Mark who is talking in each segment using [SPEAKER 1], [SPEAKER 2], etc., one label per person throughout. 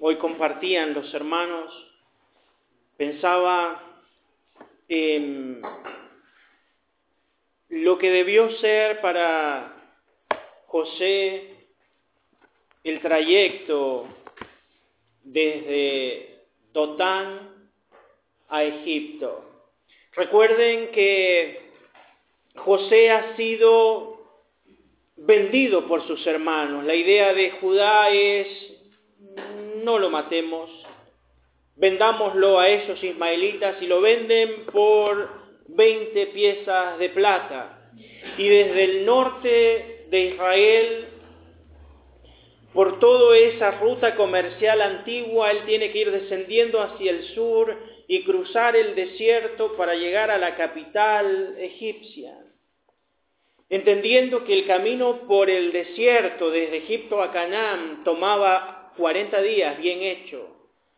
[SPEAKER 1] hoy compartían los hermanos, pensaba en lo que debió ser para José el trayecto desde Dotán a Egipto. Recuerden que José ha sido vendido por sus hermanos. La idea de Judá es, no lo matemos, vendámoslo a esos ismaelitas y lo venden por 20 piezas de plata. Y desde el norte de Israel, por toda esa ruta comercial antigua, él tiene que ir descendiendo hacia el sur y cruzar el desierto para llegar a la capital egipcia. Entendiendo que el camino por el desierto desde Egipto a Canaán tomaba 40 días bien hecho,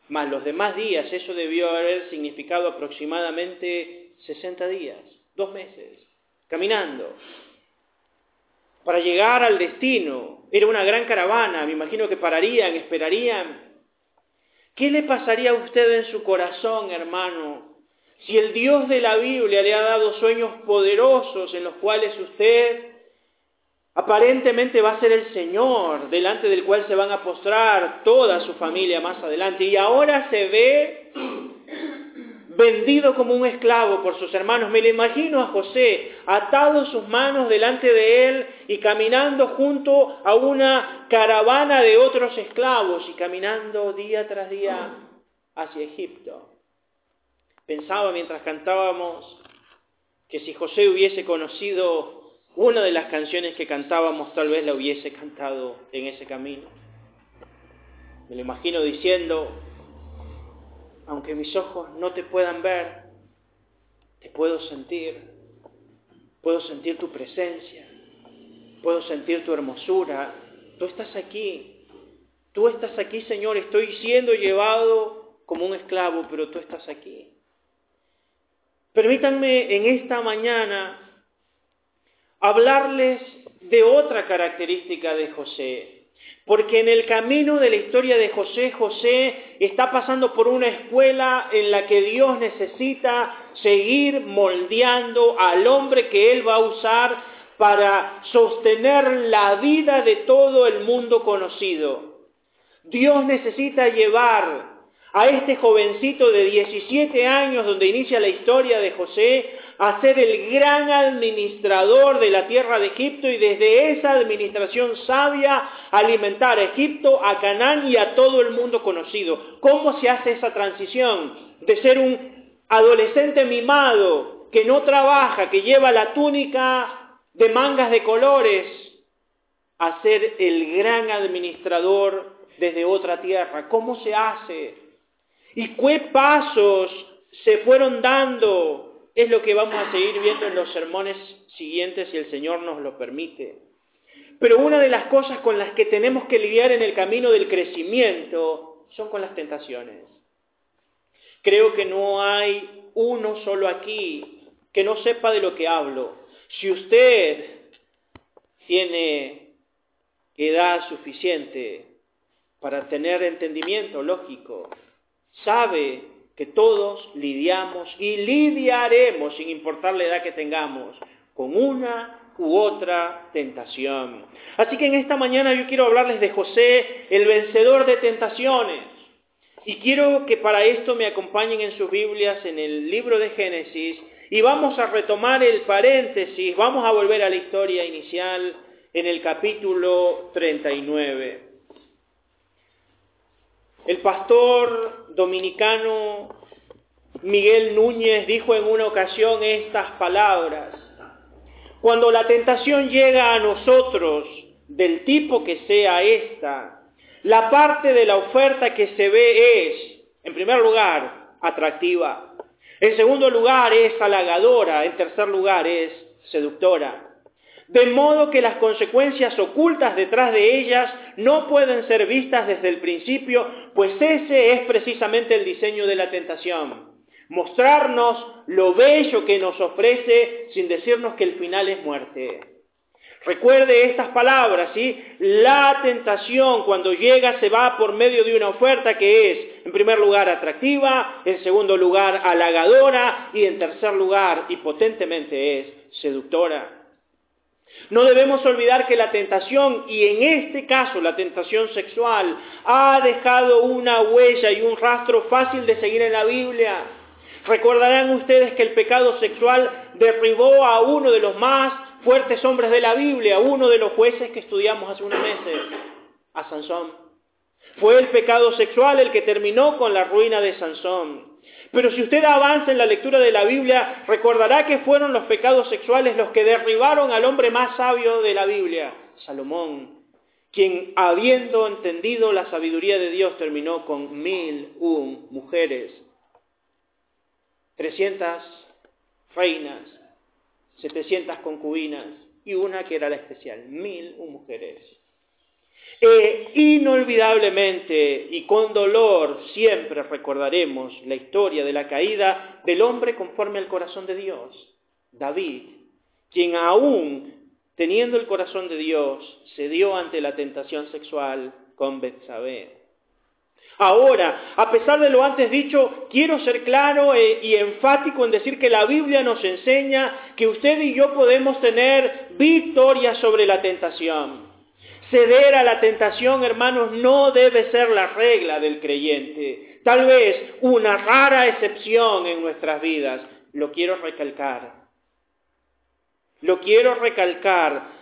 [SPEAKER 1] más los demás días, eso debió haber significado aproximadamente 60 días, dos meses, caminando. Para llegar al destino, era una gran caravana, me imagino que pararían, esperarían, ¿Qué le pasaría a usted en su corazón, hermano, si el Dios de la Biblia le ha dado sueños poderosos en los cuales usted aparentemente va a ser el Señor, delante del cual se van a postrar toda su familia más adelante, y ahora se ve vendido como un esclavo por sus hermanos. Me lo imagino a José atado sus manos delante de él y caminando junto a una caravana de otros esclavos y caminando día tras día hacia Egipto. Pensaba mientras cantábamos que si José hubiese conocido una de las canciones que cantábamos, tal vez la hubiese cantado en ese camino. Me lo imagino diciendo, aunque mis ojos no te puedan ver, te puedo sentir, puedo sentir tu presencia, puedo sentir tu hermosura, tú estás aquí, tú estás aquí Señor, estoy siendo llevado como un esclavo, pero tú estás aquí. Permítanme en esta mañana hablarles de otra característica de José. Porque en el camino de la historia de José, José está pasando por una escuela en la que Dios necesita seguir moldeando al hombre que Él va a usar para sostener la vida de todo el mundo conocido. Dios necesita llevar a este jovencito de 17 años, donde inicia la historia de José, a ser el gran administrador de la tierra de Egipto y desde esa administración sabia alimentar a Egipto, a Canaán y a todo el mundo conocido. ¿Cómo se hace esa transición de ser un adolescente mimado que no trabaja, que lleva la túnica de mangas de colores, a ser el gran administrador desde otra tierra? ¿Cómo se hace? ¿Y qué pasos se fueron dando es lo que vamos a seguir viendo en los sermones siguientes si el Señor nos lo permite. Pero una de las cosas con las que tenemos que lidiar en el camino del crecimiento son con las tentaciones. Creo que no hay uno solo aquí que no sepa de lo que hablo. Si usted tiene edad suficiente para tener entendimiento lógico, sabe que todos lidiamos y lidiaremos, sin importar la edad que tengamos, con una u otra tentación. Así que en esta mañana yo quiero hablarles de José, el vencedor de tentaciones. Y quiero que para esto me acompañen en sus Biblias en el libro de Génesis y vamos a retomar el paréntesis, vamos a volver a la historia inicial en el capítulo 39. El pastor dominicano Miguel Núñez dijo en una ocasión estas palabras. Cuando la tentación llega a nosotros, del tipo que sea esta, la parte de la oferta que se ve es, en primer lugar, atractiva. En segundo lugar, es halagadora. En tercer lugar, es seductora de modo que las consecuencias ocultas detrás de ellas no pueden ser vistas desde el principio, pues ese es precisamente el diseño de la tentación. Mostrarnos lo bello que nos ofrece sin decirnos que el final es muerte. Recuerde estas palabras, ¿sí? La tentación cuando llega se va por medio de una oferta que es, en primer lugar, atractiva, en segundo lugar, halagadora y en tercer lugar, y potentemente es seductora. No debemos olvidar que la tentación, y en este caso la tentación sexual, ha dejado una huella y un rastro fácil de seguir en la Biblia. Recordarán ustedes que el pecado sexual derribó a uno de los más fuertes hombres de la Biblia, uno de los jueces que estudiamos hace unos meses, a Sansón. Fue el pecado sexual el que terminó con la ruina de Sansón. Pero si usted avanza en la lectura de la Biblia, recordará que fueron los pecados sexuales los que derribaron al hombre más sabio de la Biblia, Salomón, quien habiendo entendido la sabiduría de Dios terminó con mil un mujeres, trescientas reinas, setecientas concubinas y una que era la especial, mil un mujeres. E inolvidablemente y con dolor siempre recordaremos la historia de la caída del hombre conforme al corazón de Dios, David, quien aún teniendo el corazón de Dios cedió ante la tentación sexual con Betsabé. Ahora, a pesar de lo antes dicho, quiero ser claro e, y enfático en decir que la Biblia nos enseña que usted y yo podemos tener victoria sobre la tentación. Ceder a la tentación, hermanos, no debe ser la regla del creyente. Tal vez una rara excepción en nuestras vidas. Lo quiero recalcar. Lo quiero recalcar.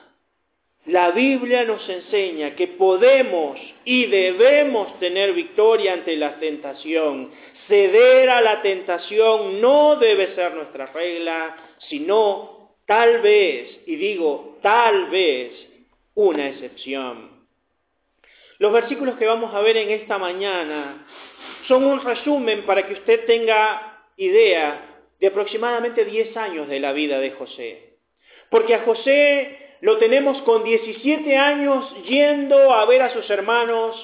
[SPEAKER 1] La Biblia nos enseña que podemos y debemos tener victoria ante la tentación. Ceder a la tentación no debe ser nuestra regla, sino tal vez, y digo tal vez, una excepción. Los versículos que vamos a ver en esta mañana son un resumen para que usted tenga idea de aproximadamente 10 años de la vida de José. Porque a José lo tenemos con 17 años yendo a ver a sus hermanos,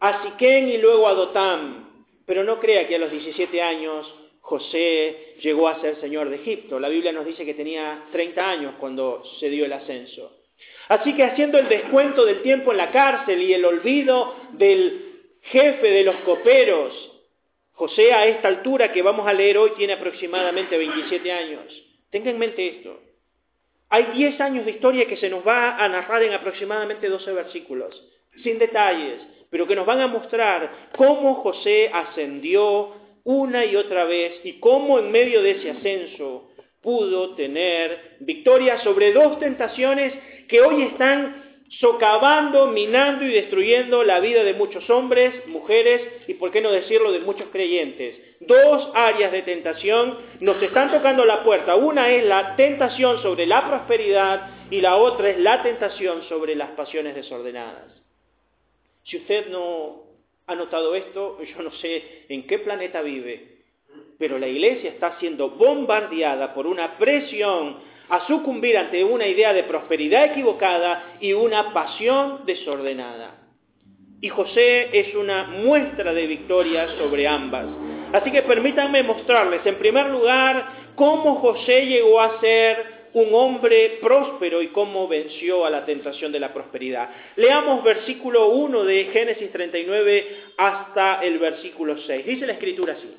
[SPEAKER 1] a Siquén y luego a Dotam. Pero no crea que a los 17 años José llegó a ser señor de Egipto. La Biblia nos dice que tenía 30 años cuando se dio el ascenso. Así que haciendo el descuento del tiempo en la cárcel y el olvido del jefe de los coperos, José a esta altura que vamos a leer hoy tiene aproximadamente 27 años. Tenga en mente esto. Hay 10 años de historia que se nos va a narrar en aproximadamente 12 versículos, sin detalles, pero que nos van a mostrar cómo José ascendió una y otra vez y cómo en medio de ese ascenso pudo tener victoria sobre dos tentaciones que hoy están socavando, minando y destruyendo la vida de muchos hombres, mujeres y, por qué no decirlo, de muchos creyentes. Dos áreas de tentación nos están tocando la puerta. Una es la tentación sobre la prosperidad y la otra es la tentación sobre las pasiones desordenadas. Si usted no ha notado esto, yo no sé en qué planeta vive, pero la iglesia está siendo bombardeada por una presión a sucumbir ante una idea de prosperidad equivocada y una pasión desordenada. Y José es una muestra de victoria sobre ambas. Así que permítanme mostrarles, en primer lugar, cómo José llegó a ser un hombre próspero y cómo venció a la tentación de la prosperidad. Leamos versículo 1 de Génesis 39 hasta el versículo 6. Dice la escritura así.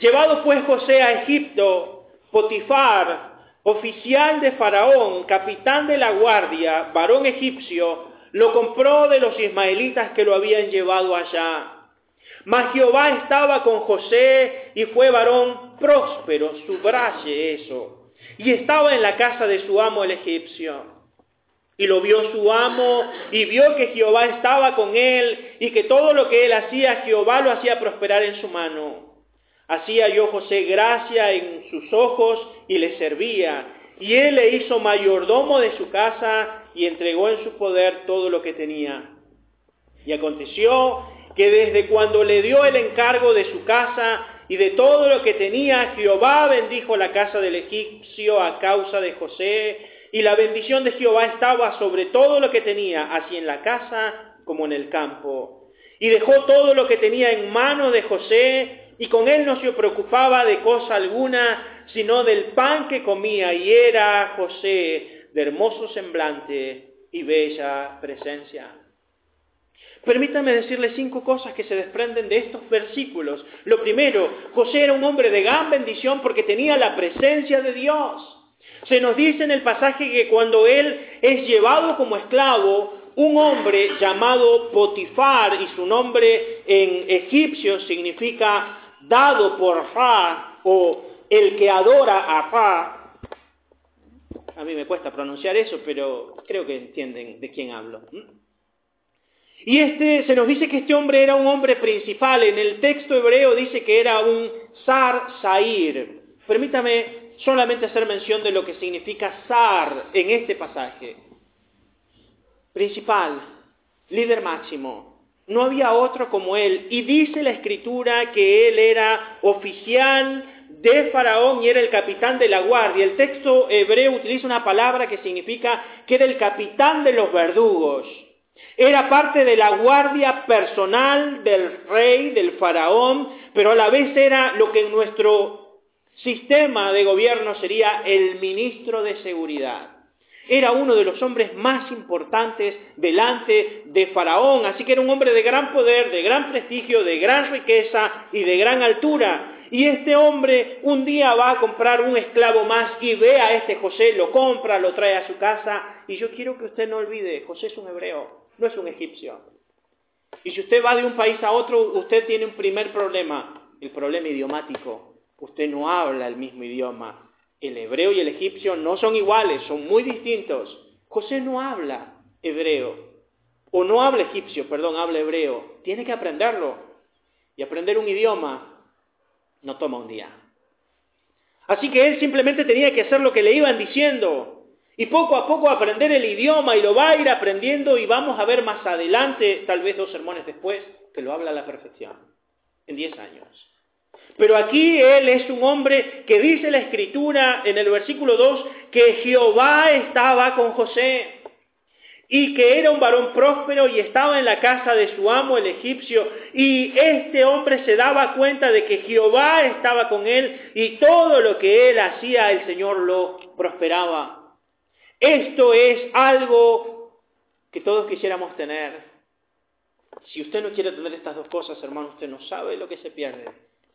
[SPEAKER 1] Llevado pues José a Egipto, Potifar, oficial de Faraón, capitán de la guardia, varón egipcio, lo compró de los ismaelitas que lo habían llevado allá. Mas Jehová estaba con José y fue varón próspero, subraye eso. Y estaba en la casa de su amo el egipcio. Y lo vio su amo y vio que Jehová estaba con él y que todo lo que él hacía, Jehová lo hacía prosperar en su mano. Hacía yo José gracia en sus ojos y le servía. Y él le hizo mayordomo de su casa y entregó en su poder todo lo que tenía. Y aconteció que desde cuando le dio el encargo de su casa y de todo lo que tenía, Jehová bendijo la casa del egipcio a causa de José, y la bendición de Jehová estaba sobre todo lo que tenía, así en la casa como en el campo. Y dejó todo lo que tenía en mano de José, y con él no se preocupaba de cosa alguna, sino del pan que comía, y era José de hermoso semblante y bella presencia. Permítame decirle cinco cosas que se desprenden de estos versículos. Lo primero, José era un hombre de gran bendición porque tenía la presencia de Dios. Se nos dice en el pasaje que cuando él es llevado como esclavo, un hombre llamado Potifar, y su nombre en egipcio significa dado por Ra, o el que adora a Ra, a mí me cuesta pronunciar eso, pero creo que entienden de quién hablo. Y este, se nos dice que este hombre era un hombre principal. En el texto hebreo dice que era un Sar Sair. Permítame solamente hacer mención de lo que significa Sar en este pasaje. Principal, líder máximo. No había otro como él. Y dice la escritura que él era oficial de Faraón y era el capitán de la guardia. El texto hebreo utiliza una palabra que significa que era el capitán de los verdugos. Era parte de la guardia personal del rey, del faraón, pero a la vez era lo que en nuestro sistema de gobierno sería el ministro de seguridad. Era uno de los hombres más importantes delante de Faraón, así que era un hombre de gran poder, de gran prestigio, de gran riqueza y de gran altura. Y este hombre un día va a comprar un esclavo más y ve a este José, lo compra, lo trae a su casa. Y yo quiero que usted no olvide, José es un hebreo no es un egipcio. Y si usted va de un país a otro, usted tiene un primer problema, el problema idiomático. Usted no habla el mismo idioma. El hebreo y el egipcio no son iguales, son muy distintos. José no habla hebreo, o no habla egipcio, perdón, habla hebreo. Tiene que aprenderlo. Y aprender un idioma no toma un día. Así que él simplemente tenía que hacer lo que le iban diciendo. Y poco a poco aprender el idioma y lo va a ir aprendiendo y vamos a ver más adelante, tal vez dos sermones después, que lo habla a la perfección, en diez años. Pero aquí él es un hombre que dice la escritura en el versículo 2 que Jehová estaba con José y que era un varón próspero y estaba en la casa de su amo el egipcio y este hombre se daba cuenta de que Jehová estaba con él y todo lo que él hacía el Señor lo prosperaba. Esto es algo que todos quisiéramos tener. Si usted no quiere tener estas dos cosas, hermano, usted no sabe lo que se pierde.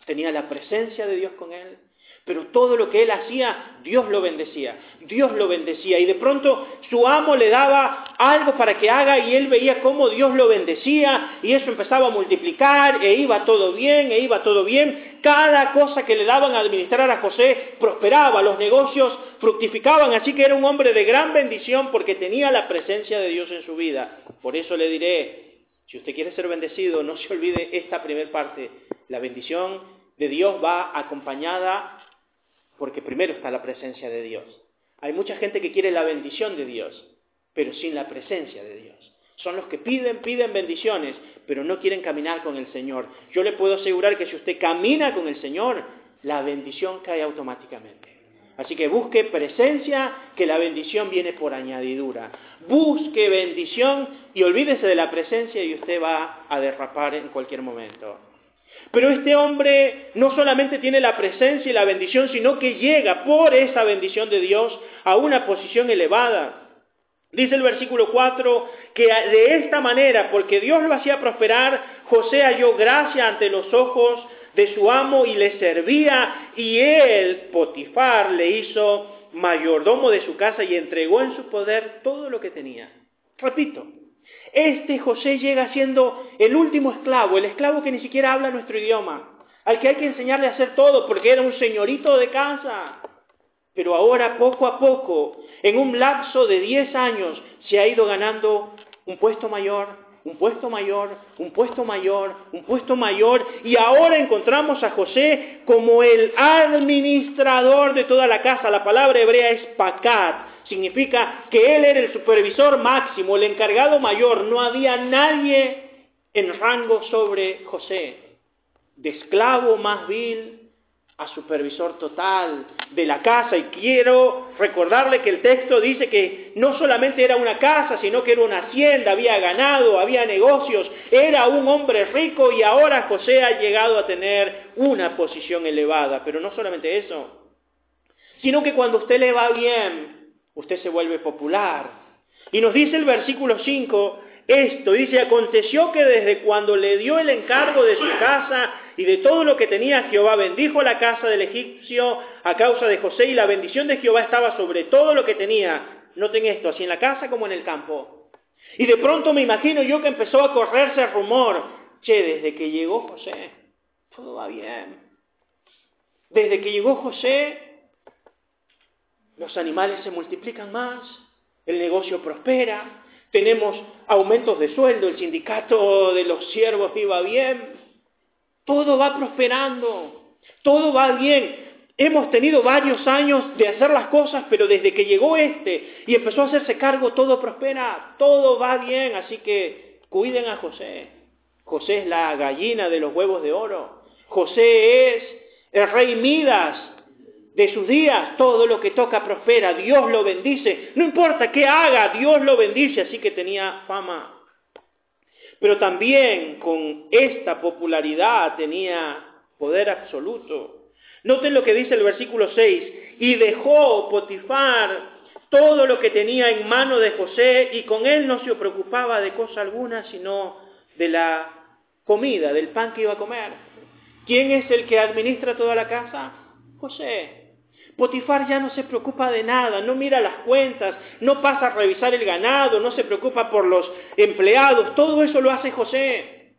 [SPEAKER 1] Tenía la presencia de Dios con él, pero todo lo que él hacía, Dios lo bendecía, Dios lo bendecía. Y de pronto su amo le daba algo para que haga y él veía cómo Dios lo bendecía y eso empezaba a multiplicar e iba todo bien, e iba todo bien. Cada cosa que le daban a administrar a José prosperaba, los negocios fructificaban, así que era un hombre de gran bendición porque tenía la presencia de Dios en su vida. Por eso le diré, si usted quiere ser bendecido, no se olvide esta primera parte. La bendición de Dios va acompañada porque primero está la presencia de Dios. Hay mucha gente que quiere la bendición de Dios, pero sin la presencia de Dios. Son los que piden, piden bendiciones, pero no quieren caminar con el Señor. Yo le puedo asegurar que si usted camina con el Señor, la bendición cae automáticamente. Así que busque presencia, que la bendición viene por añadidura. Busque bendición y olvídese de la presencia y usted va a derrapar en cualquier momento. Pero este hombre no solamente tiene la presencia y la bendición, sino que llega por esa bendición de Dios a una posición elevada. Dice el versículo 4 que de esta manera, porque Dios lo hacía prosperar, José halló gracia ante los ojos de su amo y le servía, y él, Potifar, le hizo mayordomo de su casa y entregó en su poder todo lo que tenía. Repito, este José llega siendo el último esclavo, el esclavo que ni siquiera habla nuestro idioma, al que hay que enseñarle a hacer todo porque era un señorito de casa. Pero ahora, poco a poco, en un lapso de 10 años, se ha ido ganando un puesto mayor, un puesto mayor, un puesto mayor, un puesto mayor, y ahora encontramos a José como el administrador de toda la casa. La palabra hebrea es pacat, significa que él era el supervisor máximo, el encargado mayor, no había nadie en rango sobre José, de esclavo más vil a supervisor total de la casa. Y quiero recordarle que el texto dice que no solamente era una casa, sino que era una hacienda, había ganado, había negocios, era un hombre rico y ahora José ha llegado a tener una posición elevada. Pero no solamente eso, sino que cuando usted le va bien, usted se vuelve popular. Y nos dice el versículo 5, esto, dice, aconteció que desde cuando le dio el encargo de su casa y de todo lo que tenía Jehová, bendijo la casa del egipcio a causa de José y la bendición de Jehová estaba sobre todo lo que tenía. Noten esto, así en la casa como en el campo. Y de pronto me imagino yo que empezó a correrse el rumor, che, desde que llegó José, todo va bien. Desde que llegó José, los animales se multiplican más, el negocio prospera, tenemos aumentos de sueldo, el sindicato de los siervos iba bien, todo va prosperando, todo va bien. Hemos tenido varios años de hacer las cosas, pero desde que llegó este y empezó a hacerse cargo, todo prospera, todo va bien, así que cuiden a José. José es la gallina de los huevos de oro. José es el rey Midas de sus días, todo lo que toca prospera, Dios lo bendice, no importa qué haga, Dios lo bendice, así que tenía fama. Pero también con esta popularidad tenía poder absoluto. Noten lo que dice el versículo 6, y dejó Potifar todo lo que tenía en mano de José y con él no se preocupaba de cosa alguna, sino de la comida, del pan que iba a comer. ¿Quién es el que administra toda la casa? José. Potifar ya no se preocupa de nada, no mira las cuentas, no pasa a revisar el ganado, no se preocupa por los empleados, todo eso lo hace José.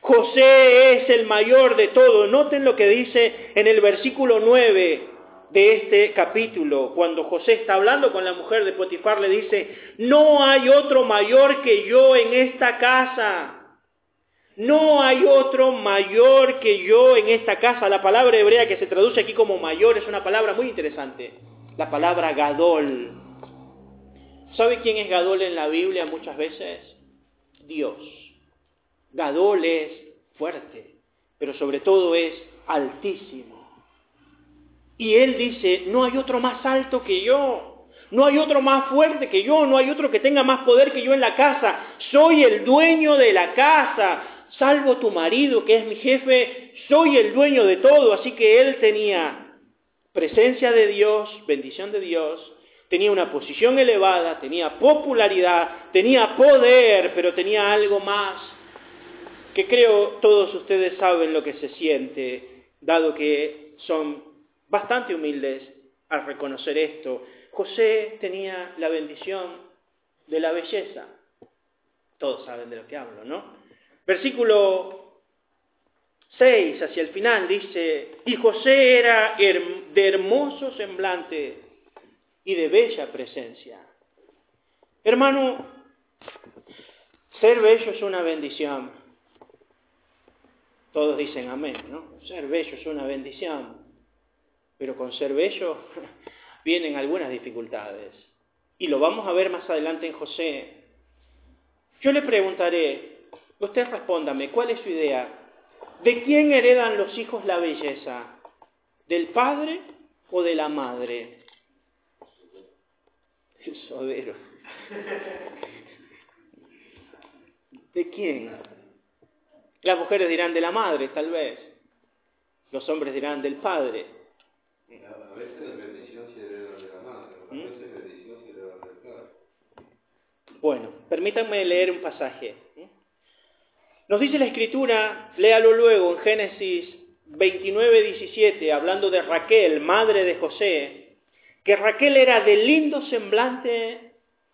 [SPEAKER 1] José es el mayor de todo. Noten lo que dice en el versículo 9 de este capítulo, cuando José está hablando con la mujer de Potifar, le dice, no hay otro mayor que yo en esta casa. No hay otro mayor que yo en esta casa. La palabra hebrea que se traduce aquí como mayor es una palabra muy interesante. La palabra Gadol. ¿Sabe quién es Gadol en la Biblia muchas veces? Dios. Gadol es fuerte, pero sobre todo es altísimo. Y él dice, no hay otro más alto que yo. No hay otro más fuerte que yo, no hay otro que tenga más poder que yo en la casa. Soy el dueño de la casa salvo tu marido que es mi jefe, soy el dueño de todo. Así que él tenía presencia de Dios, bendición de Dios, tenía una posición elevada, tenía popularidad, tenía poder, pero tenía algo más que creo todos ustedes saben lo que se siente, dado que son bastante humildes al reconocer esto. José tenía la bendición de la belleza. Todos saben de lo que hablo, ¿no? Versículo 6 hacia el final dice, y José era de hermoso semblante y de bella presencia. Hermano, ser bello es una bendición. Todos dicen amén, ¿no? Ser bello es una bendición. Pero con ser bello vienen algunas dificultades. Y lo vamos a ver más adelante en José. Yo le preguntaré, Usted respóndame, ¿cuál es su idea? ¿De quién heredan los hijos la belleza? ¿Del padre o de la madre? Sodero. ¿De quién? Las mujeres dirán de la madre, tal vez. Los hombres dirán del padre.
[SPEAKER 2] A veces bendición se hereda de la madre, a veces bendición se hereda del padre.
[SPEAKER 1] Bueno, permítanme leer un pasaje. Nos dice la escritura, léalo luego en Génesis 29, 17, hablando de Raquel, madre de José, que Raquel era de lindo semblante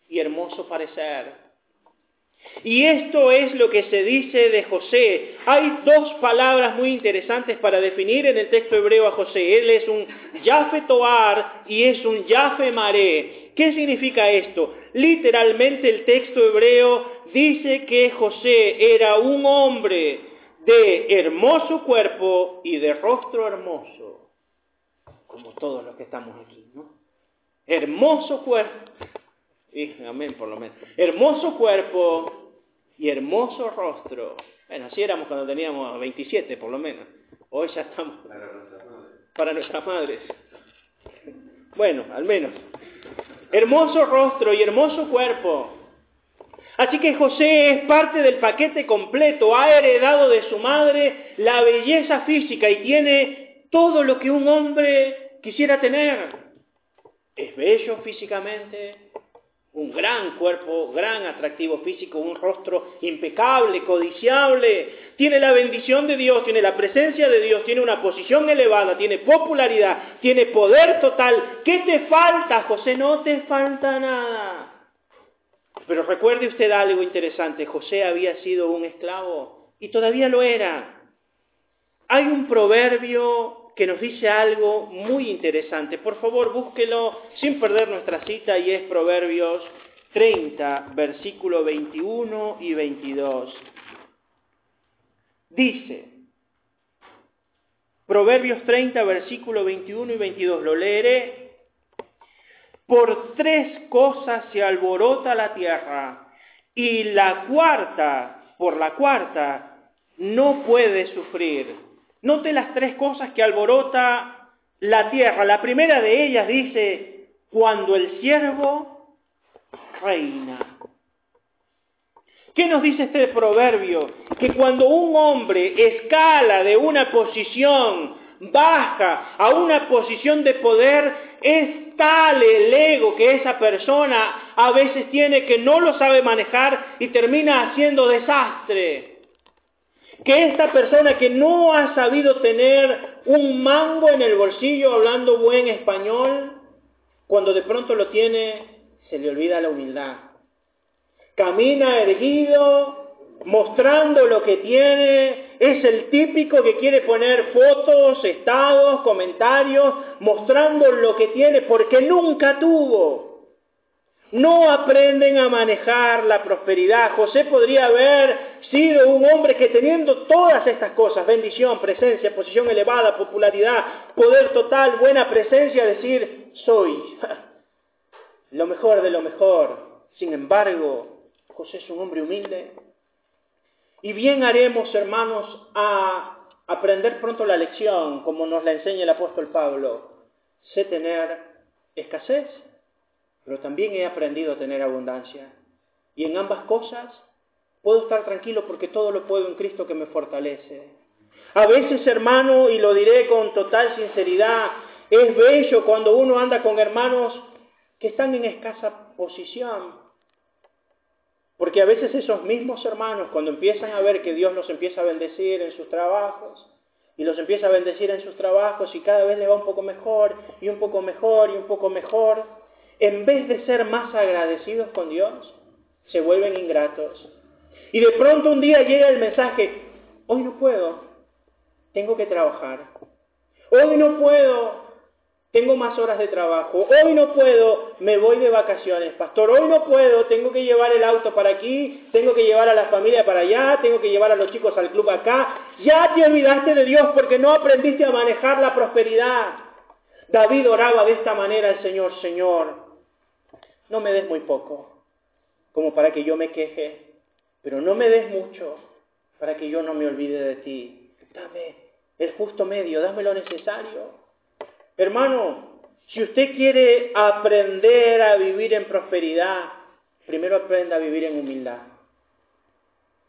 [SPEAKER 1] y hermoso parecer. Y esto es lo que se dice de José. Hay dos palabras muy interesantes para definir en el texto hebreo a José. Él es un Yafe Toar y es un Yafe Maré. ¿Qué significa esto? Literalmente el texto hebreo dice que José era un hombre de hermoso cuerpo y de rostro hermoso, como todos los que estamos aquí, ¿no? Hermoso cuerpo, y, amén por lo menos, hermoso cuerpo y hermoso rostro. Bueno, así éramos cuando teníamos 27 por lo menos. Hoy ya estamos
[SPEAKER 2] Para nuestras madres.
[SPEAKER 1] para nuestras madres. Bueno, al menos. Hermoso rostro y hermoso cuerpo. Así que José es parte del paquete completo, ha heredado de su madre la belleza física y tiene todo lo que un hombre quisiera tener. Es bello físicamente, un gran cuerpo, gran atractivo físico, un rostro impecable, codiciable, tiene la bendición de Dios, tiene la presencia de Dios, tiene una posición elevada, tiene popularidad, tiene poder total. ¿Qué te falta, José? No te falta nada. Pero recuerde usted algo interesante, José había sido un esclavo y todavía lo era. Hay un proverbio que nos dice algo muy interesante. Por favor, búsquelo sin perder nuestra cita y es Proverbios 30, versículo 21 y 22. Dice, Proverbios 30, versículo 21 y 22, lo leeré. Por tres cosas se alborota la tierra y la cuarta, por la cuarta, no puede sufrir. Note las tres cosas que alborota la tierra. La primera de ellas dice, cuando el siervo reina. ¿Qué nos dice este proverbio? Que cuando un hombre escala de una posición baja a una posición de poder, es tal el ego que esa persona a veces tiene que no lo sabe manejar y termina haciendo desastre. Que esta persona que no ha sabido tener un mango en el bolsillo hablando buen español, cuando de pronto lo tiene, se le olvida la humildad. Camina erguido, mostrando lo que tiene, es el típico que quiere poner fotos, estados, comentarios, mostrando lo que tiene porque nunca tuvo. No aprenden a manejar la prosperidad. José podría haber sido un hombre que teniendo todas estas cosas, bendición, presencia, posición elevada, popularidad, poder total, buena presencia, decir, soy lo mejor de lo mejor. Sin embargo, José es un hombre humilde. Y bien haremos, hermanos, a aprender pronto la lección, como nos la enseña el apóstol Pablo. Sé tener escasez pero también he aprendido a tener abundancia. Y en ambas cosas puedo estar tranquilo porque todo lo puedo en Cristo que me fortalece. A veces, hermano, y lo diré con total sinceridad, es bello cuando uno anda con hermanos que están en escasa posición. Porque a veces esos mismos hermanos, cuando empiezan a ver que Dios los empieza a bendecir en sus trabajos, y los empieza a bendecir en sus trabajos y cada vez le va un poco mejor, y un poco mejor, y un poco mejor, en vez de ser más agradecidos con Dios, se vuelven ingratos. Y de pronto un día llega el mensaje, hoy no puedo, tengo que trabajar. Hoy no puedo, tengo más horas de trabajo. Hoy no puedo, me voy de vacaciones, pastor. Hoy no puedo, tengo que llevar el auto para aquí, tengo que llevar a la familia para allá, tengo que llevar a los chicos al club acá. Ya te olvidaste de Dios porque no aprendiste a manejar la prosperidad. David oraba de esta manera al Señor, Señor, no me des muy poco, como para que yo me queje, pero no me des mucho, para que yo no me olvide de ti. Dame el justo medio, dame lo necesario. Hermano, si usted quiere aprender a vivir en prosperidad, primero aprenda a vivir en humildad.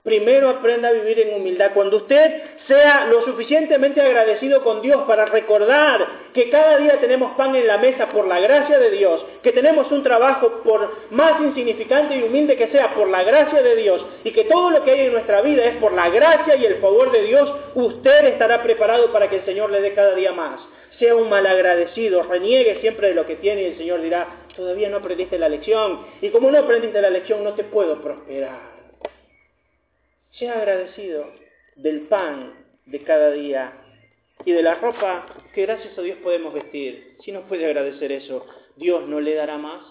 [SPEAKER 1] Primero aprenda a vivir en humildad. Cuando usted sea lo suficientemente agradecido con Dios para recordar que cada día tenemos pan en la mesa por la gracia de Dios, que tenemos un trabajo por más insignificante y humilde que sea por la gracia de Dios y que todo lo que hay en nuestra vida es por la gracia y el favor de Dios, usted estará preparado para que el Señor le dé cada día más. Sea un malagradecido, reniegue siempre de lo que tiene y el Señor dirá, todavía no aprendiste la lección y como no aprendiste la lección no te puedo prosperar. Sea agradecido del pan de cada día y de la ropa que gracias a Dios podemos vestir. Si no puede agradecer eso, Dios no le dará más.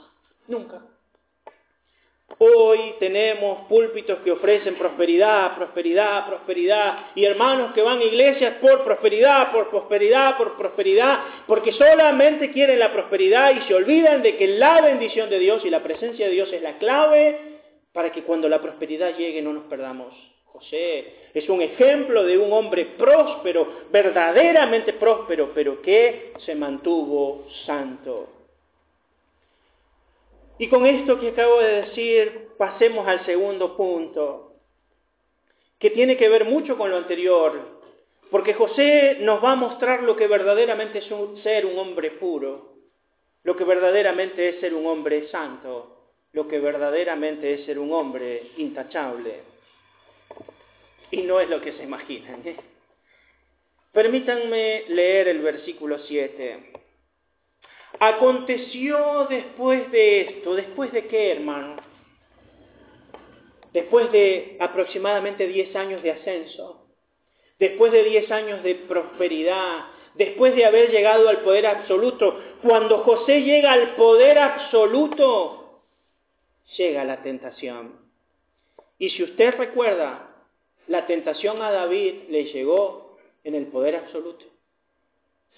[SPEAKER 1] Nunca. Hoy tenemos púlpitos que ofrecen prosperidad, prosperidad, prosperidad, y hermanos que van a iglesias por prosperidad, por prosperidad, por prosperidad, porque solamente quieren la prosperidad y se olvidan de que la bendición de Dios y la presencia de Dios es la clave para que cuando la prosperidad llegue no nos perdamos. José es un ejemplo de un hombre próspero, verdaderamente próspero, pero que se mantuvo santo. Y con esto que acabo de decir, pasemos al segundo punto, que tiene que ver mucho con lo anterior, porque José nos va a mostrar lo que verdaderamente es ser un hombre puro. lo que verdaderamente es ser un hombre santo, lo que verdaderamente es ser un hombre intachable. Y no es lo que se imaginan. Permítanme leer el versículo 7. Aconteció después de esto, después de qué, hermano? Después de aproximadamente 10 años de ascenso, después de 10 años de prosperidad, después de haber llegado al poder absoluto, cuando José llega al poder absoluto, llega la tentación. Y si usted recuerda, la tentación a David le llegó en el poder absoluto.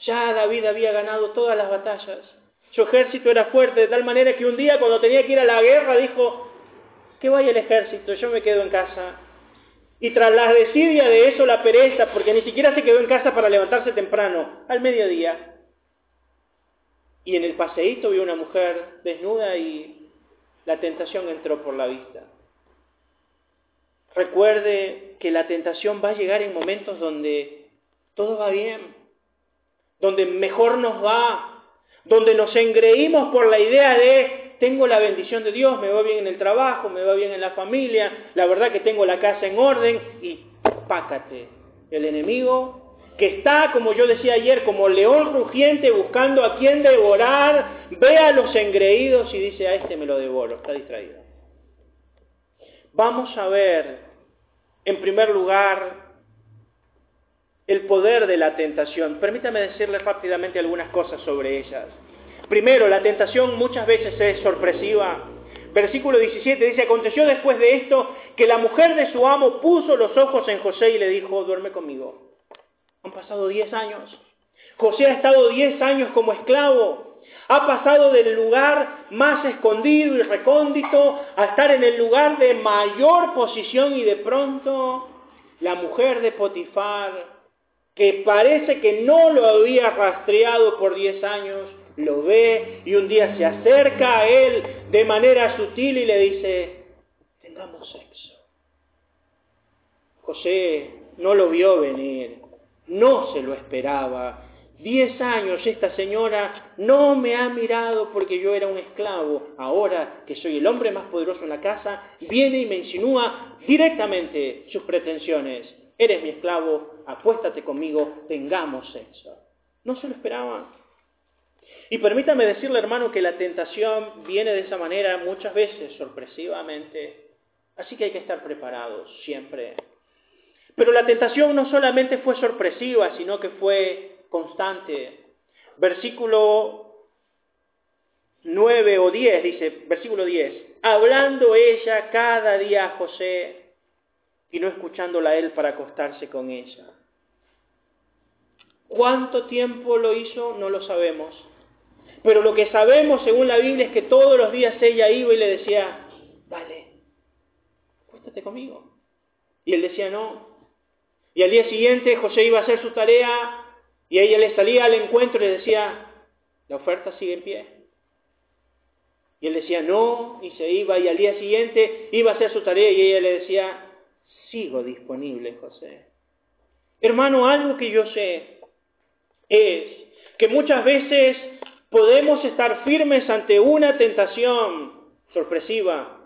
[SPEAKER 1] Ya David había ganado todas las batallas. Su ejército era fuerte, de tal manera que un día cuando tenía que ir a la guerra dijo, que vaya el ejército, yo me quedo en casa. Y tras la desidia de eso, la pereza, porque ni siquiera se quedó en casa para levantarse temprano, al mediodía. Y en el paseíto vio una mujer desnuda y la tentación entró por la vista. Recuerde que la tentación va a llegar en momentos donde todo va bien, donde mejor nos va, donde nos engreímos por la idea de tengo la bendición de Dios, me va bien en el trabajo, me va bien en la familia, la verdad que tengo la casa en orden y pácate. El enemigo que está, como yo decía ayer, como león rugiente buscando a quien devorar, ve a los engreídos y dice a este me lo devoro, está distraído. Vamos a ver, en primer lugar, el poder de la tentación. Permítame decirles rápidamente algunas cosas sobre ellas. Primero, la tentación muchas veces es sorpresiva. Versículo 17 dice, aconteció después de esto que la mujer de su amo puso los ojos en José y le dijo, duerme conmigo. Han pasado diez años. José ha estado diez años como esclavo. Ha pasado del lugar más escondido y recóndito a estar en el lugar de mayor posición y de pronto la mujer de Potifar, que parece que no lo había rastreado por diez años, lo ve y un día se acerca a él de manera sutil y le dice, tengamos sexo. José no lo vio venir, no se lo esperaba. Diez años esta señora no me ha mirado porque yo era un esclavo. Ahora que soy el hombre más poderoso en la casa, viene y me insinúa directamente sus pretensiones. Eres mi esclavo, acuéstate conmigo, tengamos sexo. No se lo esperaba. Y permítame decirle, hermano, que la tentación viene de esa manera muchas veces, sorpresivamente. Así que hay que estar preparados siempre. Pero la tentación no solamente fue sorpresiva, sino que fue constante. Versículo 9 o 10 dice, versículo 10, hablando ella cada día a José y no escuchándola a él para acostarse con ella. ¿Cuánto tiempo lo hizo? No lo sabemos. Pero lo que sabemos según la Biblia es que todos los días ella iba y le decía, vale, acuéstate conmigo. Y él decía no. Y al día siguiente José iba a hacer su tarea y ella le salía al encuentro y le decía, la oferta sigue en pie. Y él decía no y se iba y al día siguiente iba a hacer su tarea y ella le decía, sigo disponible, José. Hermano, algo que yo sé es que muchas veces podemos estar firmes ante una tentación sorpresiva,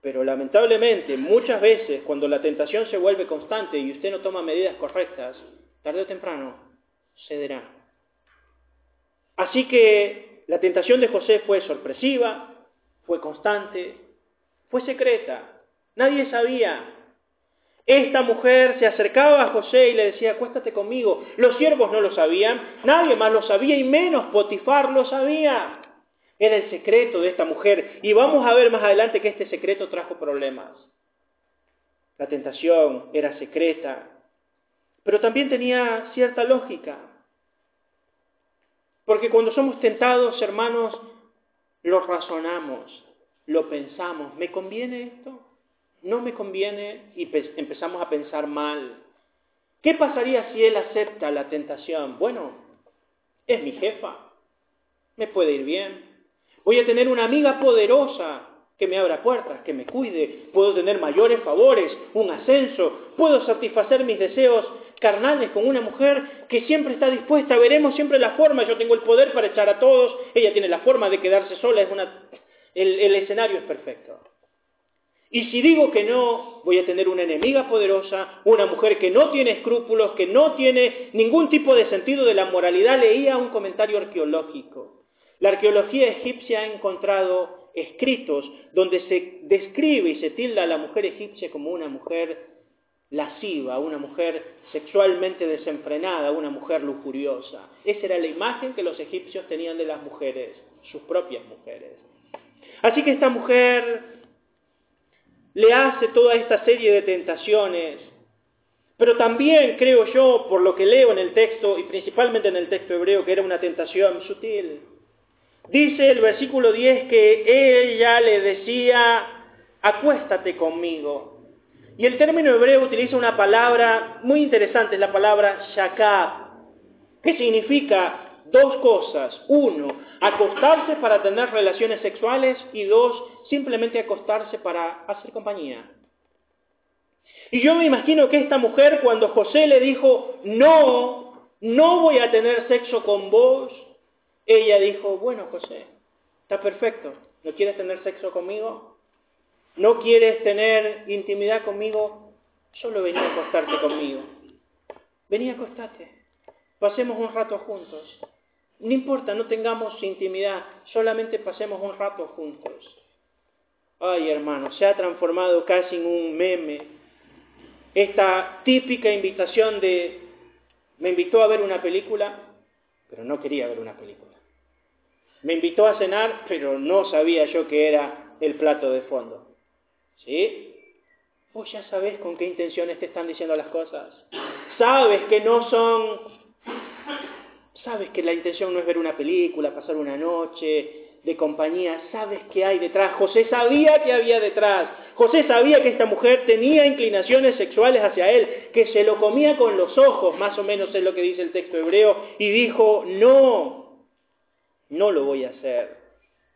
[SPEAKER 1] pero lamentablemente muchas veces cuando la tentación se vuelve constante y usted no toma medidas correctas, tarde o temprano cederá. Así que la tentación de José fue sorpresiva, fue constante, fue secreta, nadie sabía. Esta mujer se acercaba a José y le decía, acuéstate conmigo. Los siervos no lo sabían, nadie más lo sabía y menos Potifar lo sabía. Era el secreto de esta mujer. Y vamos a ver más adelante que este secreto trajo problemas. La tentación era secreta, pero también tenía cierta lógica. Porque cuando somos tentados, hermanos, lo razonamos, lo pensamos. ¿Me conviene esto? ¿No me conviene? Y empezamos a pensar mal. ¿Qué pasaría si él acepta la tentación? Bueno, es mi jefa, me puede ir bien. Voy a tener una amiga poderosa que me abra puertas, que me cuide, puedo tener mayores favores, un ascenso, puedo satisfacer mis deseos carnales con una mujer que siempre está dispuesta, veremos siempre la forma, yo tengo el poder para echar a todos, ella tiene la forma de quedarse sola, el, el escenario es perfecto. Y si digo que no, voy a tener una enemiga poderosa, una mujer que no tiene escrúpulos, que no tiene ningún tipo de sentido de la moralidad. Leía un comentario arqueológico. La arqueología egipcia ha encontrado escritos donde se describe y se tilda a la mujer egipcia como una mujer lasciva, una mujer sexualmente desenfrenada, una mujer lujuriosa. Esa era la imagen que los egipcios tenían de las mujeres, sus propias mujeres. Así que esta mujer le hace toda esta serie de tentaciones, pero también creo yo, por lo que leo en el texto, y principalmente en el texto hebreo, que era una tentación sutil. Dice el versículo 10 que ella le decía, acuéstate conmigo. Y el término hebreo utiliza una palabra muy interesante, es la palabra shakab, que significa dos cosas. Uno, acostarse para tener relaciones sexuales y dos, simplemente acostarse para hacer compañía. Y yo me imagino que esta mujer cuando José le dijo, no, no voy a tener sexo con vos, ella dijo, bueno José, está perfecto, ¿no quieres tener sexo conmigo? ¿No quieres tener intimidad conmigo? Solo venía a acostarte conmigo. Venía a acostarte. Pasemos un rato juntos. No importa, no tengamos intimidad, solamente pasemos un rato juntos. Ay, hermano, se ha transformado casi en un meme. Esta típica invitación de, me invitó a ver una película, pero no quería ver una película. Me invitó a cenar, pero no sabía yo que era el plato de fondo. ¿Sí? Vos ya sabés con qué intenciones te están diciendo las cosas. Sabes que no son... Sabes que la intención no es ver una película, pasar una noche de compañía. Sabes qué hay detrás. José sabía que había detrás. José sabía que esta mujer tenía inclinaciones sexuales hacia él, que se lo comía con los ojos, más o menos es lo que dice el texto hebreo, y dijo, no, no lo voy a hacer.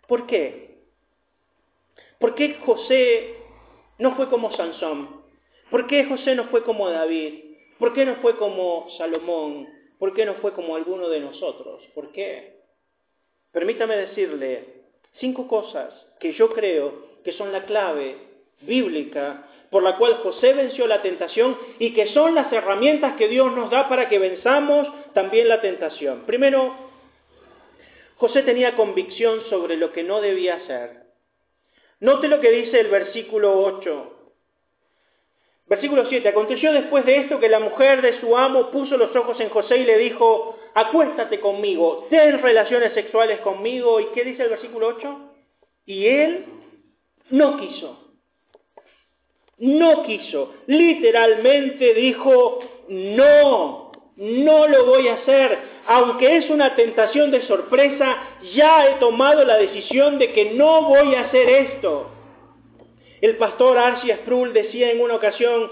[SPEAKER 1] ¿Por qué? ¿Por qué José no fue como Sansón? ¿Por qué José no fue como David? ¿Por qué no fue como Salomón? ¿Por qué no fue como alguno de nosotros? ¿Por qué? Permítame decirle cinco cosas que yo creo que son la clave bíblica por la cual José venció la tentación y que son las herramientas que Dios nos da para que venzamos también la tentación. Primero, José tenía convicción sobre lo que no debía hacer. Note lo que dice el versículo 8. Versículo 7. Aconteció después de esto que la mujer de su amo puso los ojos en José y le dijo, acuéstate conmigo, ten relaciones sexuales conmigo. ¿Y qué dice el versículo 8? Y él no quiso. No quiso. Literalmente dijo, no, no lo voy a hacer. Aunque es una tentación de sorpresa, ya he tomado la decisión de que no voy a hacer esto. El pastor Archie Sproul decía en una ocasión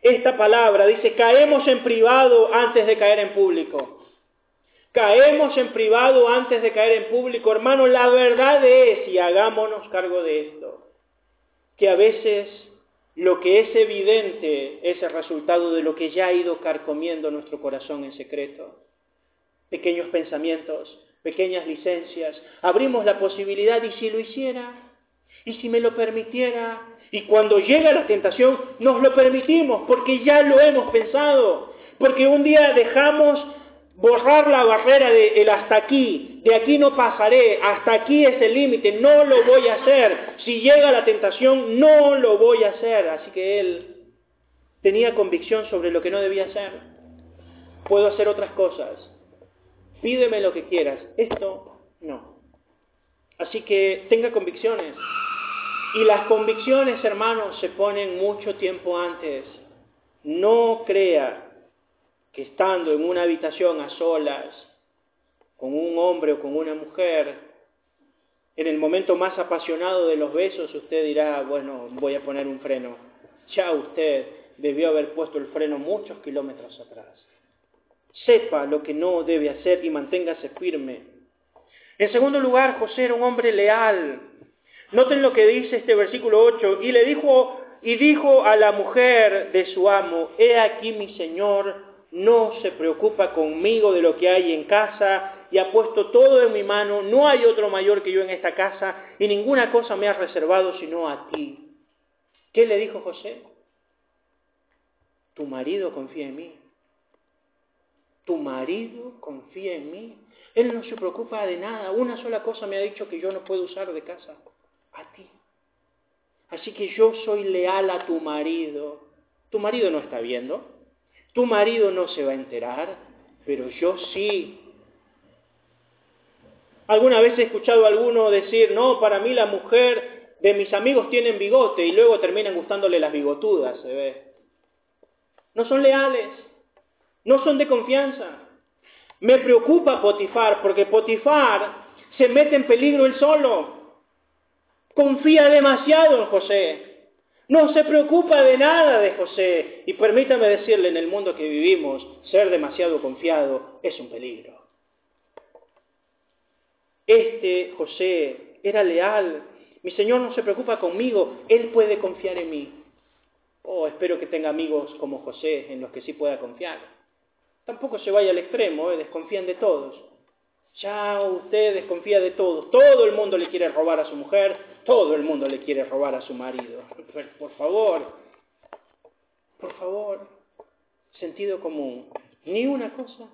[SPEAKER 1] esta palabra, dice, caemos en privado antes de caer en público. Caemos en privado antes de caer en público. Hermano, la verdad es, y hagámonos cargo de esto, que a veces lo que es evidente es el resultado de lo que ya ha ido carcomiendo nuestro corazón en secreto. Pequeños pensamientos, pequeñas licencias. Abrimos la posibilidad y si lo hiciera, y si me lo permitiera, y cuando llega la tentación nos lo permitimos porque ya lo hemos pensado, porque un día dejamos borrar la barrera de hasta aquí, de aquí no pasaré, hasta aquí es el límite, no lo voy a hacer. Si llega la tentación, no lo voy a hacer. Así que él tenía convicción sobre lo que no debía hacer. Puedo hacer otras cosas. Pídeme lo que quieras. Esto no. Así que tenga convicciones. Y las convicciones, hermanos, se ponen mucho tiempo antes. No crea que estando en una habitación a solas, con un hombre o con una mujer, en el momento más apasionado de los besos, usted dirá, bueno, voy a poner un freno. Ya usted debió haber puesto el freno muchos kilómetros atrás. Sepa lo que no debe hacer y manténgase firme. En segundo lugar, José era un hombre leal. Noten lo que dice este versículo 8. Y le dijo, y dijo a la mujer de su amo, he aquí mi señor no se preocupa conmigo de lo que hay en casa y ha puesto todo en mi mano, no hay otro mayor que yo en esta casa y ninguna cosa me ha reservado sino a ti. ¿Qué le dijo José? Tu marido confía en mí. Tu marido confía en mí. Él no se preocupa de nada. Una sola cosa me ha dicho que yo no puedo usar de casa. A ti. Así que yo soy leal a tu marido. Tu marido no está viendo. Tu marido no se va a enterar. Pero yo sí. Alguna vez he escuchado a alguno decir, no, para mí la mujer de mis amigos tienen bigote y luego terminan gustándole las bigotudas, se ve. No son leales, no son de confianza. Me preocupa Potifar porque Potifar se mete en peligro él solo. Confía demasiado en José. No se preocupa de nada de José. Y permítame decirle, en el mundo que vivimos, ser demasiado confiado es un peligro. Este José era leal. Mi Señor no se preocupa conmigo, Él puede confiar en mí. Oh, espero que tenga amigos como José en los que sí pueda confiar. Tampoco se vaya al extremo, ¿eh? desconfían de todos. Ya usted desconfía de todos. Todo el mundo le quiere robar a su mujer, todo el mundo le quiere robar a su marido. Por favor, por favor, sentido común. Ni una cosa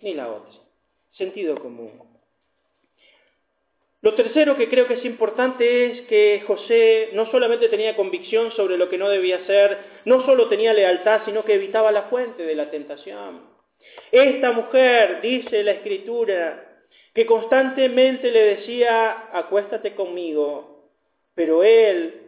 [SPEAKER 1] ni la otra. Sentido común. Lo tercero que creo que es importante es que José no solamente tenía convicción sobre lo que no debía ser, no solo tenía lealtad, sino que evitaba la fuente de la tentación. Esta mujer, dice la escritura, que constantemente le decía, acuéstate conmigo, pero él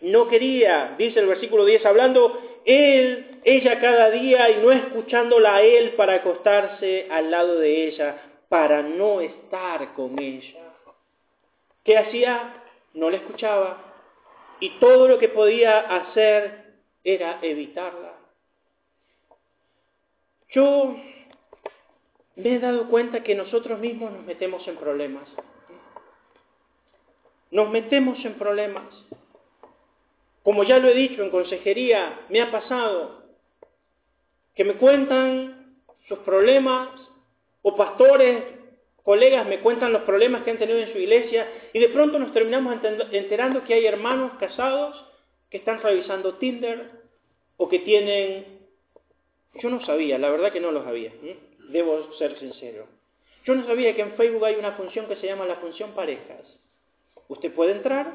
[SPEAKER 1] no quería, dice el versículo 10, hablando él, ella cada día y no escuchándola a él para acostarse al lado de ella, para no estar con ella. ¿Qué hacía? No la escuchaba. Y todo lo que podía hacer era evitarla. Yo me he dado cuenta que nosotros mismos nos metemos en problemas. Nos metemos en problemas. Como ya lo he dicho en consejería, me ha pasado que me cuentan sus problemas o pastores colegas me cuentan los problemas que han tenido en su iglesia y de pronto nos terminamos enterando que hay hermanos casados que están revisando Tinder o que tienen... Yo no sabía, la verdad que no lo sabía, debo ser sincero. Yo no sabía que en Facebook hay una función que se llama la función parejas. Usted puede entrar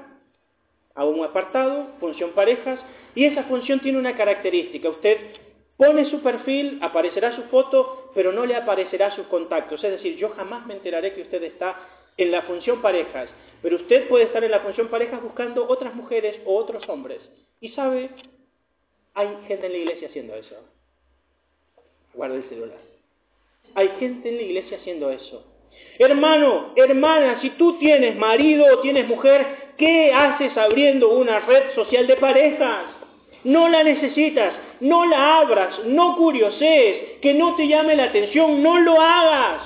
[SPEAKER 1] a un apartado, función parejas, y esa función tiene una característica. Usted Pone su perfil, aparecerá su foto, pero no le aparecerá sus contactos. Es decir, yo jamás me enteraré que usted está en la función parejas, pero usted puede estar en la función parejas buscando otras mujeres o otros hombres. Y sabe, hay gente en la iglesia haciendo eso. Guarda el celular. Hay gente en la iglesia haciendo eso. Hermano, hermana, si tú tienes marido o tienes mujer, ¿qué haces abriendo una red social de parejas? No la necesitas, no la abras, no curiosees, que no te llame la atención, no lo hagas.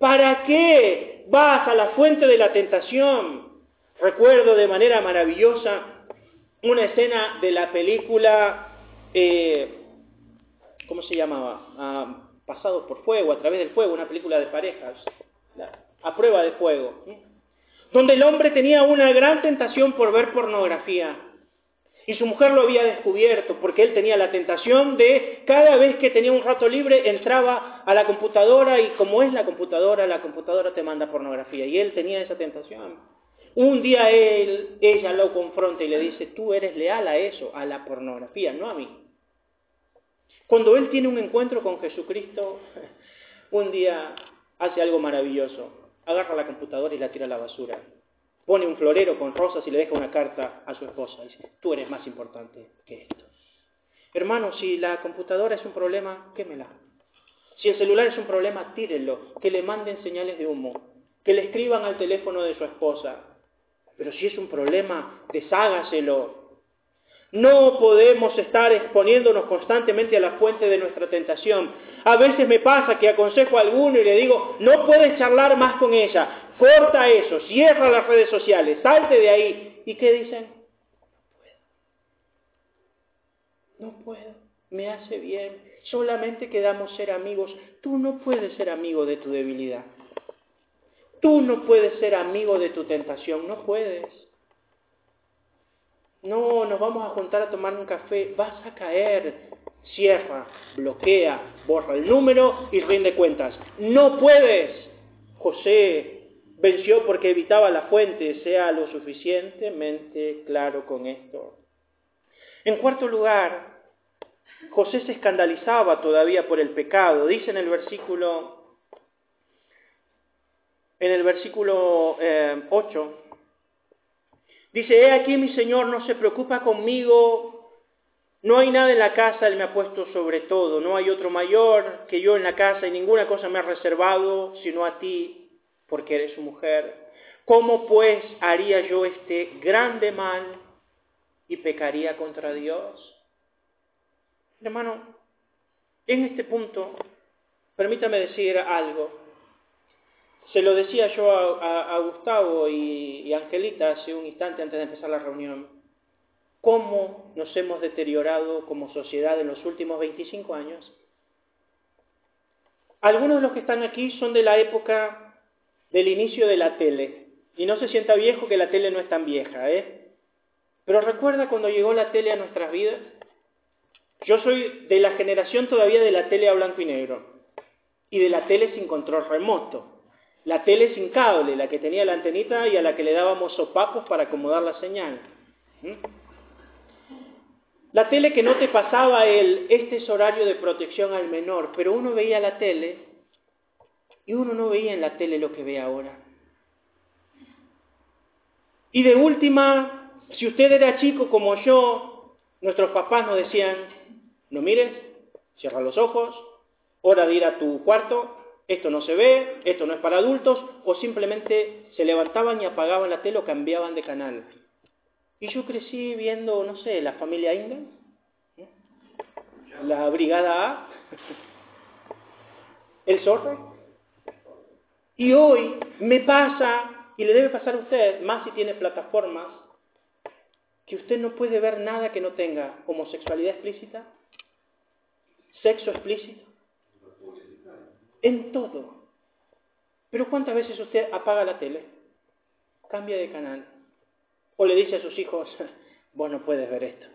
[SPEAKER 1] ¿Para qué vas a la fuente de la tentación? Recuerdo de manera maravillosa una escena de la película, eh, ¿cómo se llamaba? Ah, Pasados por fuego, a través del fuego, una película de parejas, a prueba de fuego, donde el hombre tenía una gran tentación por ver pornografía. Y su mujer lo había descubierto porque él tenía la tentación de cada vez que tenía un rato libre entraba a la computadora y como es la computadora, la computadora te manda pornografía. Y él tenía esa tentación. Un día ella lo confronta y le dice, tú eres leal a eso, a la pornografía, no a mí. Cuando él tiene un encuentro con Jesucristo, un día hace algo maravilloso. Agarra la computadora y la tira a la basura pone un florero con rosas y le deja una carta a su esposa. Dice, tú eres más importante que esto. Hermano, si la computadora es un problema, quémela. Si el celular es un problema, tírenlo. Que le manden señales de humo. Que le escriban al teléfono de su esposa. Pero si es un problema, deshágaselo. No podemos estar exponiéndonos constantemente a la fuente de nuestra tentación. A veces me pasa que aconsejo a alguno y le digo, no puedes charlar más con ella, corta eso, cierra las redes sociales, salte de ahí. ¿Y qué dicen? No puedo. No puedo. Me hace bien. Solamente quedamos ser amigos. Tú no puedes ser amigo de tu debilidad. Tú no puedes ser amigo de tu tentación. No puedes. No, nos vamos a juntar a tomar un café. Vas a caer. Cierra, bloquea, borra el número y rinde cuentas. No puedes. José venció porque evitaba la fuente, sea lo suficientemente claro con esto. En cuarto lugar, José se escandalizaba todavía por el pecado. Dice en el versículo, en el versículo eh, 8, dice, he aquí mi Señor no se preocupa conmigo, no hay nada en la casa, Él me ha puesto sobre todo, no hay otro mayor que yo en la casa y ninguna cosa me ha reservado sino a ti, porque eres su mujer. ¿Cómo pues haría yo este grande mal y pecaría contra Dios? Hermano, en este punto, permítame decir algo. Se lo decía yo a, Gustavo y, y Angelita hace un instante antes de empezar la reunión. ¿Cómo nos hemos deteriorado como sociedad en los últimos 25 años? Algunos de los que están aquí son de la época del inicio de la tele. Y no se sienta viejo que la tele no es tan vieja, ¿eh? Pero recuerda cuando llegó la tele a nuestras vidas. Yo soy de la generación todavía de la tele a blanco y negro y de la tele sin control remoto. La tele sin cable, la que tenía la antenita y a la que le dábamos sopapos para acomodar la señal. ¿Mm? La tele que no te pasaba el, este es horario de protección al menor, pero uno veía la tele y uno no veía en la tele lo que ve ahora. Y de última, si usted era chico como yo, nuestros papás nos decían, no mires, cierra los ojos, hora de ir a tu cuarto, esto no se ve, esto no es para adultos, o simplemente se levantaban y apagaban la tele o cambiaban de canal. Y yo crecí viendo, no sé, la familia Ingalls, la Brigada A, el zorro, y hoy me pasa, y le debe pasar a usted, más si tiene plataformas, que usted no puede ver nada que no tenga homosexualidad explícita, sexo explícito, en todo. Pero ¿cuántas veces usted apaga la tele, cambia de canal, o le dice a sus hijos, vos no puedes ver esto?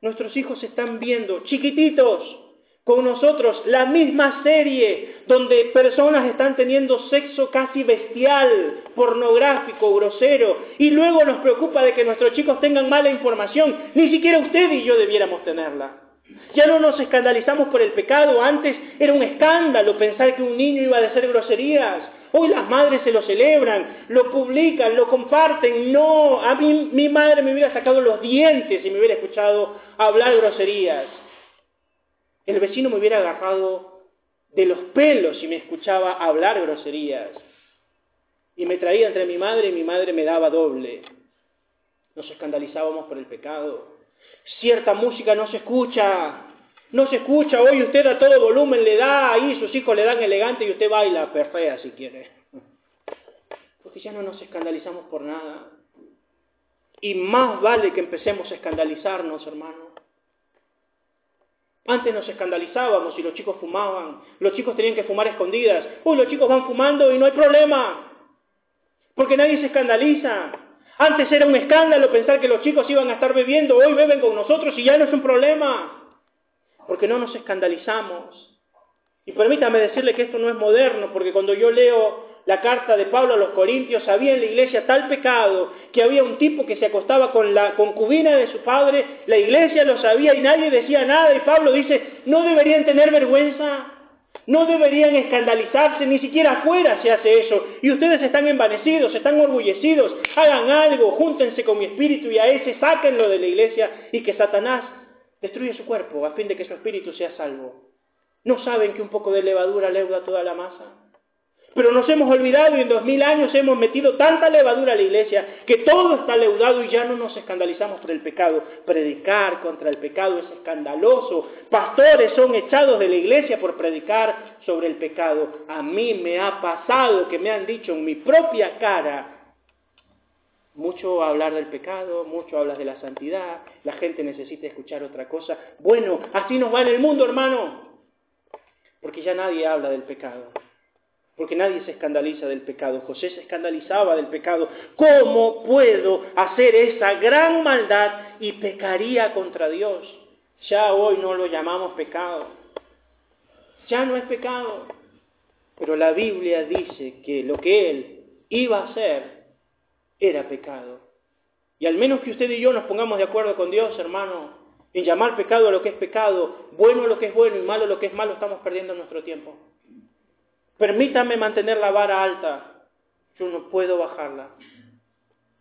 [SPEAKER 1] Nuestros hijos están viendo, chiquititos, con nosotros la misma serie donde personas están teniendo sexo casi bestial, pornográfico, grosero, y luego nos preocupa de que nuestros chicos tengan mala información. Ni siquiera usted y yo debiéramos tenerla. Ya no nos escandalizamos por el pecado, antes era un escándalo pensar que un niño iba a decir groserías. Hoy las madres se lo celebran, lo publican, lo comparten. No, a mí mi madre me hubiera sacado los dientes si me hubiera escuchado hablar groserías. El vecino me hubiera agarrado de los pelos si me escuchaba hablar groserías. Y me traía entre mi madre y mi madre me daba doble. Nos escandalizábamos por el pecado. Cierta música no se escucha. No se escucha. Hoy usted a todo volumen le da ahí, sus hijos le dan elegante y usted baila perrea si quiere. Porque ya no nos escandalizamos por nada. Y más vale que empecemos a escandalizarnos, hermano. Antes nos escandalizábamos y los chicos fumaban. Los chicos tenían que fumar escondidas. Uy, los chicos van fumando y no hay problema. Porque nadie se escandaliza. Antes era un escándalo pensar que los chicos iban a estar bebiendo. Hoy beben con nosotros y ya no es un problema. Porque no nos escandalizamos. Y permítame decirle que esto no es moderno, porque cuando yo leo la carta de Pablo a los Corintios, había en la iglesia tal pecado que había un tipo que se acostaba con la concubina de su padre, la iglesia lo sabía y nadie decía nada y Pablo dice, no deberían tener vergüenza, no deberían escandalizarse, ni siquiera afuera se hace eso. Y ustedes están envanecidos, están orgullecidos, hagan algo, júntense con mi espíritu y a ese sáquenlo de la iglesia y que Satanás destruya su cuerpo a fin de que su espíritu sea salvo. ¿No saben que un poco de levadura leuda toda la masa? Pero nos hemos olvidado y en dos mil años hemos metido tanta levadura a la iglesia que todo está leudado y ya no nos escandalizamos por el pecado. Predicar contra el pecado es escandaloso. Pastores son echados de la iglesia por predicar sobre el pecado. A mí me ha pasado que me han dicho en mi propia cara, mucho hablar del pecado, mucho hablas de la santidad, la gente necesita escuchar otra cosa. Bueno, así nos va en el mundo, hermano, porque ya nadie habla del pecado porque nadie se escandaliza del pecado. José se escandalizaba del pecado. ¿Cómo puedo hacer esa gran maldad y pecaría contra Dios? Ya hoy no lo llamamos pecado. Ya no es pecado. Pero la Biblia dice que lo que él iba a hacer era pecado. Y al menos que usted y yo nos pongamos de acuerdo con Dios, hermano, en llamar pecado a lo que es pecado, bueno a lo que es bueno y malo a lo que es malo, estamos perdiendo nuestro tiempo. Permítame mantener la vara alta. Yo no puedo bajarla.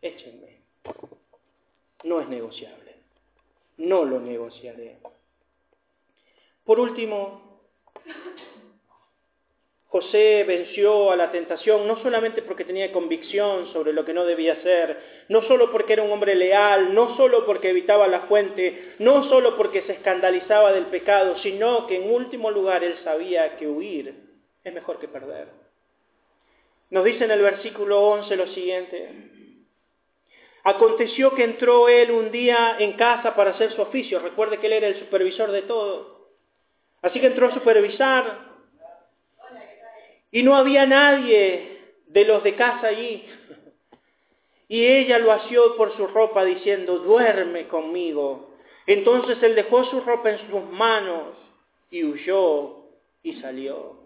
[SPEAKER 1] Échenme. No es negociable. No lo negociaré. Por último, José venció a la tentación no solamente porque tenía convicción sobre lo que no debía hacer, no solo porque era un hombre leal, no solo porque evitaba la fuente, no solo porque se escandalizaba del pecado, sino que en último lugar él sabía que huir es mejor que perder. Nos dice en el versículo 11 lo siguiente. Aconteció que entró él un día en casa para hacer su oficio. Recuerde que él era el supervisor de todo. Así que entró a supervisar. Y no había nadie de los de casa allí. Y ella lo asió por su ropa diciendo, duerme conmigo. Entonces él dejó su ropa en sus manos y huyó y salió.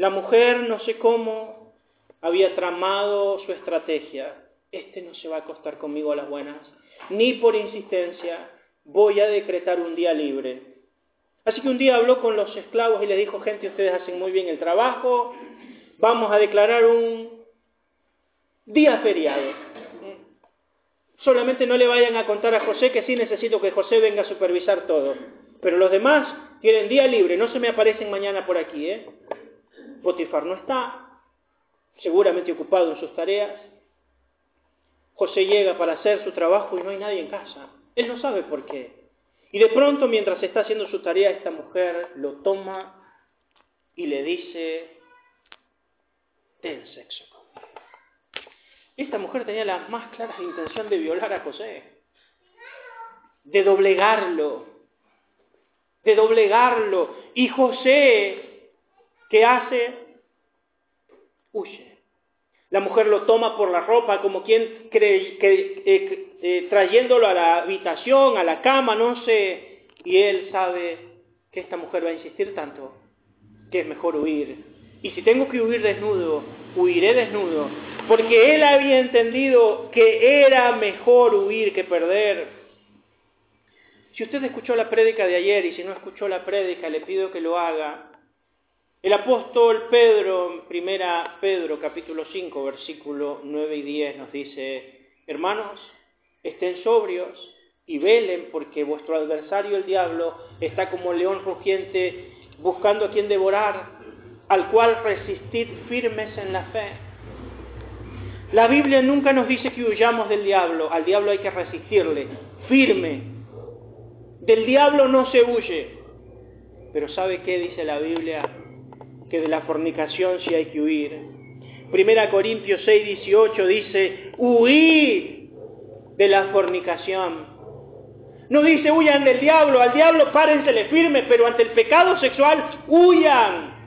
[SPEAKER 1] La mujer, no sé cómo, había tramado su estrategia. Este no se va a acostar conmigo a las buenas, ni por insistencia voy a decretar un día libre. Así que un día habló con los esclavos y les dijo, gente, ustedes hacen muy bien el trabajo, vamos a declarar un día feriado. Solamente no le vayan a contar a José que sí necesito que José venga a supervisar todo. Pero los demás tienen día libre, no se me aparecen mañana por aquí, ¿eh? Potifar no está, seguramente ocupado en sus tareas. José llega para hacer su trabajo y no hay nadie en casa. Él no sabe por qué. Y de pronto, mientras está haciendo su tarea, esta mujer lo toma y le dice, ten sexo conmigo. Esta mujer tenía la más clara intención de violar a José, de doblegarlo, de doblegarlo. Y José ¿Qué hace? Huye. La mujer lo toma por la ropa como quien cree, que, eh, eh, trayéndolo a la habitación, a la cama, no sé. Y él sabe que esta mujer va a insistir tanto que es mejor huir. Y si tengo que huir desnudo, huiré desnudo. Porque él había entendido que era mejor huir que perder. Si usted escuchó la prédica de ayer y si no escuchó la prédica, le pido que lo haga. El apóstol Pedro, en primera Pedro capítulo 5, versículo 9 y 10 nos dice, hermanos, estén sobrios y velen porque vuestro adversario el diablo está como león rugiente buscando a quien devorar, al cual resistid firmes en la fe. La Biblia nunca nos dice que huyamos del diablo, al diablo hay que resistirle, firme. Del diablo no se huye. Pero ¿sabe qué dice la Biblia? Que de la fornicación sí hay que huir. Primera Corintios 6, 18 dice, huid de la fornicación. No dice huyan del diablo, al diablo párensele firme, pero ante el pecado sexual huyan.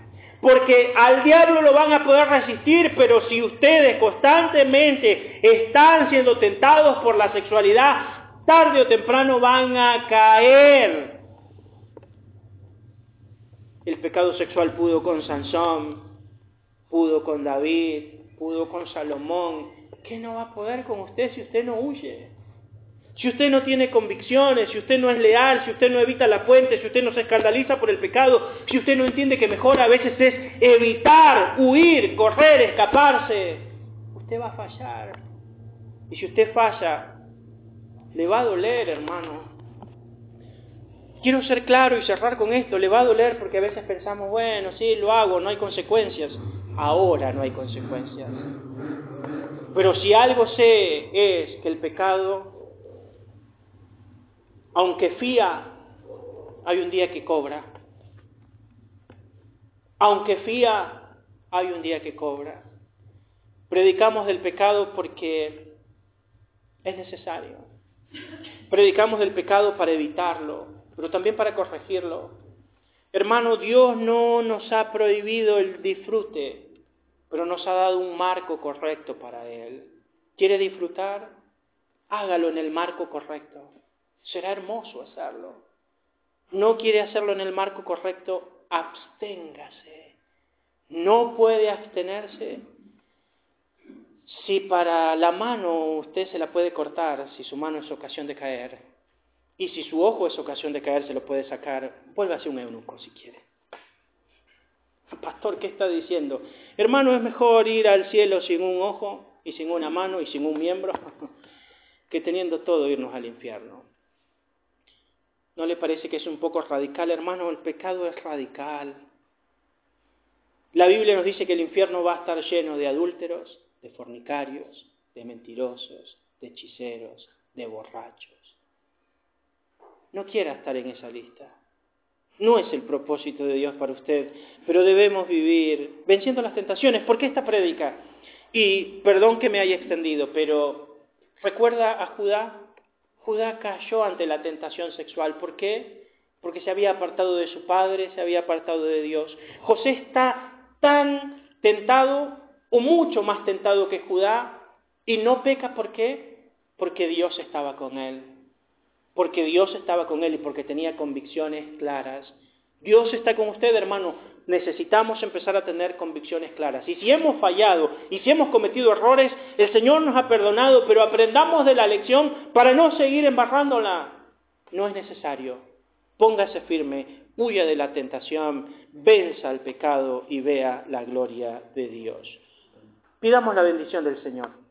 [SPEAKER 1] Porque al diablo lo van a poder resistir, pero si ustedes constantemente están siendo tentados por la sexualidad, tarde o temprano van a caer. El pecado sexual pudo con Sansón, pudo con David, pudo con Salomón. ¿Qué no va a poder con usted si usted no huye? Si usted no tiene convicciones, si usted no es leal, si usted no evita la fuente, si usted no se escandaliza por el pecado, si usted no entiende que mejor a veces es evitar, huir, correr, escaparse, usted va a fallar. Y si usted falla, le va a doler, hermano. Quiero ser claro y cerrar con esto. Le va a doler porque a veces pensamos, bueno, sí, lo hago, no hay consecuencias. Ahora no hay consecuencias. Pero si algo sé es que el pecado, aunque fía, hay un día que cobra. Aunque fía, hay un día que cobra. Predicamos del pecado porque es necesario. Predicamos del pecado para evitarlo, pero también para corregirlo. Hermano, Dios no nos ha prohibido el disfrute, pero nos ha dado un marco correcto para Él. ¿Quiere disfrutar? Hágalo en el marco correcto. Será hermoso hacerlo. No quiere hacerlo en el marco correcto, absténgase. No puede abstenerse. Si para la mano usted se la puede cortar, si su mano es ocasión de caer, y si su ojo es ocasión de caer, se lo puede sacar, vuélvase un eunuco si quiere. Pastor, ¿qué está diciendo? Hermano, es mejor ir al cielo sin un ojo y sin una mano y sin un miembro que teniendo todo irnos al infierno. ¿No le parece que es un poco radical, hermano? El pecado es radical. La Biblia nos dice que el infierno va a estar lleno de adúlteros, de fornicarios, de mentirosos, de hechiceros, de borrachos. No quiera estar en esa lista. No es el propósito de Dios para usted, pero debemos vivir venciendo las tentaciones. ¿Por qué esta prédica? Y perdón que me haya extendido, pero recuerda a Judá. Judá cayó ante la tentación sexual. ¿Por qué? Porque se había apartado de su padre, se había apartado de Dios. José está tan tentado o mucho más tentado que Judá y no peca. ¿Por qué? Porque Dios estaba con él porque Dios estaba con él y porque tenía convicciones claras. Dios está con usted, hermano. Necesitamos empezar a tener convicciones claras. Y si hemos fallado y si hemos cometido errores, el Señor nos ha perdonado, pero aprendamos de la lección para no seguir embarrándola. No es necesario. Póngase firme, huya de la tentación, venza al pecado y vea la gloria de Dios. Pidamos la bendición del Señor.